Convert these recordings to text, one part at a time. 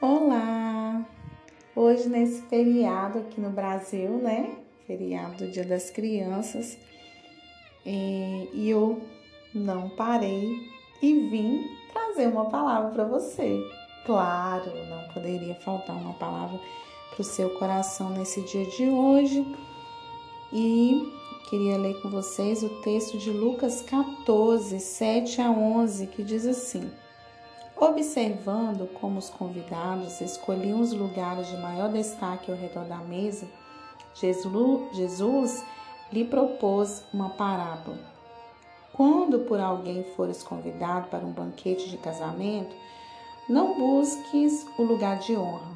Olá! Hoje, nesse feriado aqui no Brasil, né? Feriado do Dia das Crianças, e, eu não parei e vim trazer uma palavra para você. Claro, não poderia faltar uma palavra para o seu coração nesse dia de hoje. E queria ler com vocês o texto de Lucas 14, 7 a 11, que diz assim. Observando como os convidados escolhiam os lugares de maior destaque ao redor da mesa, Jesus lhe propôs uma parábola. Quando por alguém fores convidado para um banquete de casamento, não busques o lugar de honra,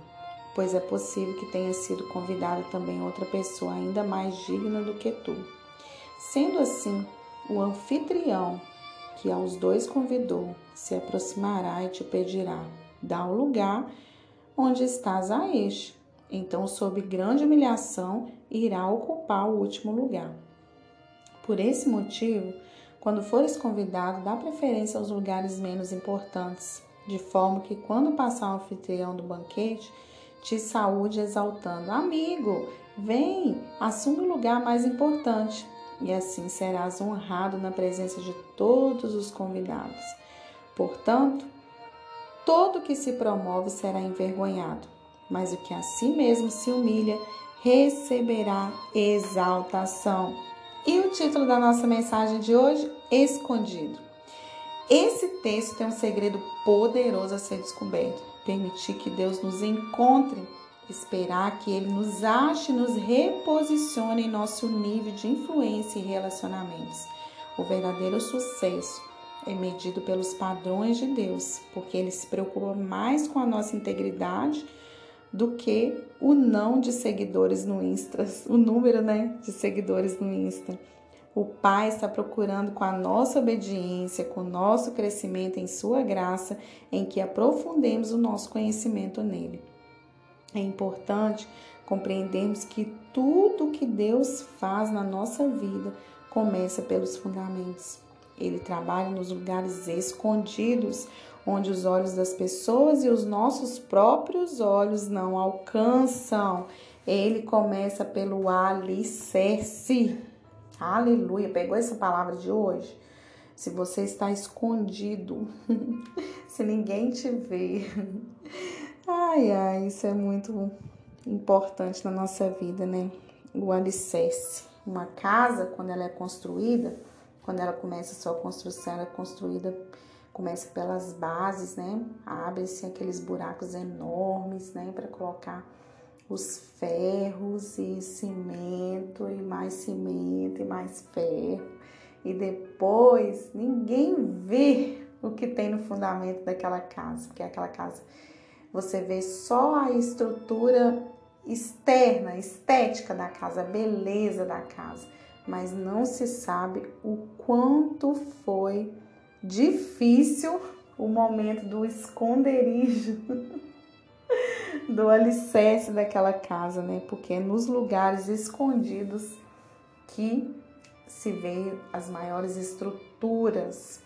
pois é possível que tenha sido convidada também outra pessoa ainda mais digna do que tu. Sendo assim, o anfitrião que aos dois convidou, se aproximará e te pedirá: dá o lugar onde estás a este. Então, sob grande humilhação, irá ocupar o último lugar. Por esse motivo, quando fores convidado, dá preferência aos lugares menos importantes, de forma que quando passar o anfitrião do banquete, te saúde exaltando: Amigo, vem, assume o lugar mais importante e assim serás honrado na presença de todos os convidados. Portanto, todo que se promove será envergonhado, mas o que a si mesmo se humilha receberá exaltação. E o título da nossa mensagem de hoje? Escondido. Esse texto tem um segredo poderoso a ser descoberto. Permitir que Deus nos encontre esperar que ele nos ache, nos reposicione em nosso nível de influência e relacionamentos. O verdadeiro sucesso é medido pelos padrões de Deus, porque ele se preocupa mais com a nossa integridade do que o não de seguidores no Insta, o número, né, de seguidores no Insta. O Pai está procurando com a nossa obediência, com o nosso crescimento em Sua graça, em que aprofundemos o nosso conhecimento nele. É importante compreendermos que tudo que Deus faz na nossa vida começa pelos fundamentos. Ele trabalha nos lugares escondidos, onde os olhos das pessoas e os nossos próprios olhos não alcançam. Ele começa pelo alicerce. Aleluia. Pegou essa palavra de hoje? Se você está escondido, se ninguém te vê, Ai, ai, isso é muito importante na nossa vida, né? O alicerce. Uma casa, quando ela é construída, quando ela começa a sua construção, ela é construída, começa pelas bases, né? Abre-se aqueles buracos enormes, né? Para colocar os ferros e cimento, e mais cimento, e mais ferro. E depois ninguém vê o que tem no fundamento daquela casa, porque aquela casa você vê só a estrutura externa, estética da casa, a beleza da casa, mas não se sabe o quanto foi difícil o momento do esconderijo, do alicerce daquela casa, né? Porque é nos lugares escondidos que se vê as maiores estruturas.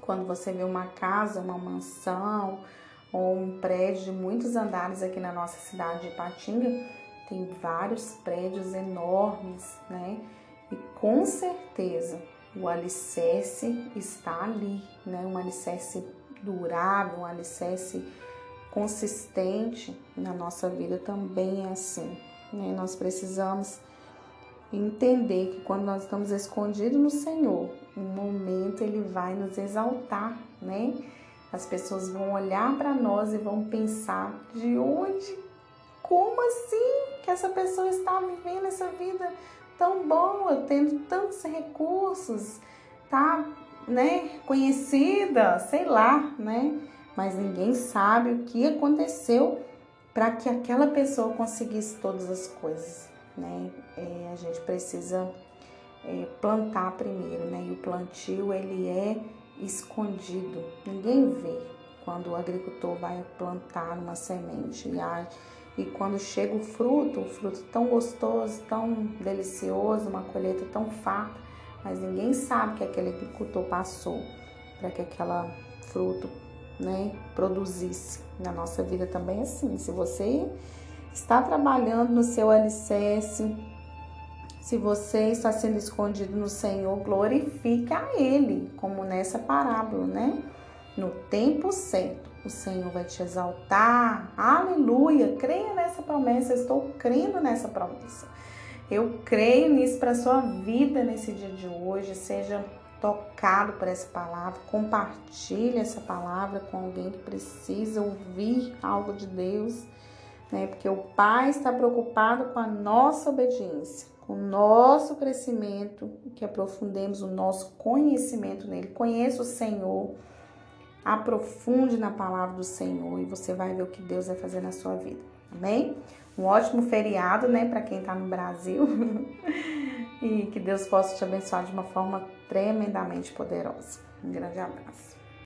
Quando você vê uma casa, uma mansão, um prédio de muitos andares aqui na nossa cidade de Ipatinga, tem vários prédios enormes, né? E com certeza o alicerce está ali, né? Um alicerce durável, um alicerce consistente na nossa vida também é assim, né? Nós precisamos entender que quando nós estamos escondidos no Senhor, um momento ele vai nos exaltar, né? As pessoas vão olhar para nós e vão pensar de onde, como assim que essa pessoa está vivendo essa vida tão boa, tendo tantos recursos, tá, né, conhecida, sei lá, né? Mas ninguém sabe o que aconteceu para que aquela pessoa conseguisse todas as coisas, né? É, a gente precisa é, plantar primeiro, né? E o plantio ele é escondido. Ninguém vê quando o agricultor vai plantar uma semente e, e quando chega o fruto, o fruto tão gostoso, tão delicioso, uma colheita tão farta, mas ninguém sabe que aquele agricultor passou para que aquela fruto né, produzisse. Na nossa vida também é assim. Se você está trabalhando no seu alicerce, se você está sendo escondido no Senhor, glorifique a Ele, como nessa parábola, né? No tempo certo, o Senhor vai te exaltar. Aleluia! Creia nessa promessa, eu estou crendo nessa promessa. Eu creio nisso para a sua vida nesse dia de hoje. Seja tocado por essa palavra, compartilhe essa palavra com alguém que precisa ouvir algo de Deus, né? Porque o Pai está preocupado com a nossa obediência, com o nosso crescimento, que aprofundemos o nosso conhecimento nele. Conheça o Senhor, aprofunde na palavra do Senhor e você vai ver o que Deus vai fazer na sua vida. Amém? Um ótimo feriado, né, para quem está no Brasil. e que Deus possa te abençoar de uma forma tremendamente poderosa. Um grande abraço.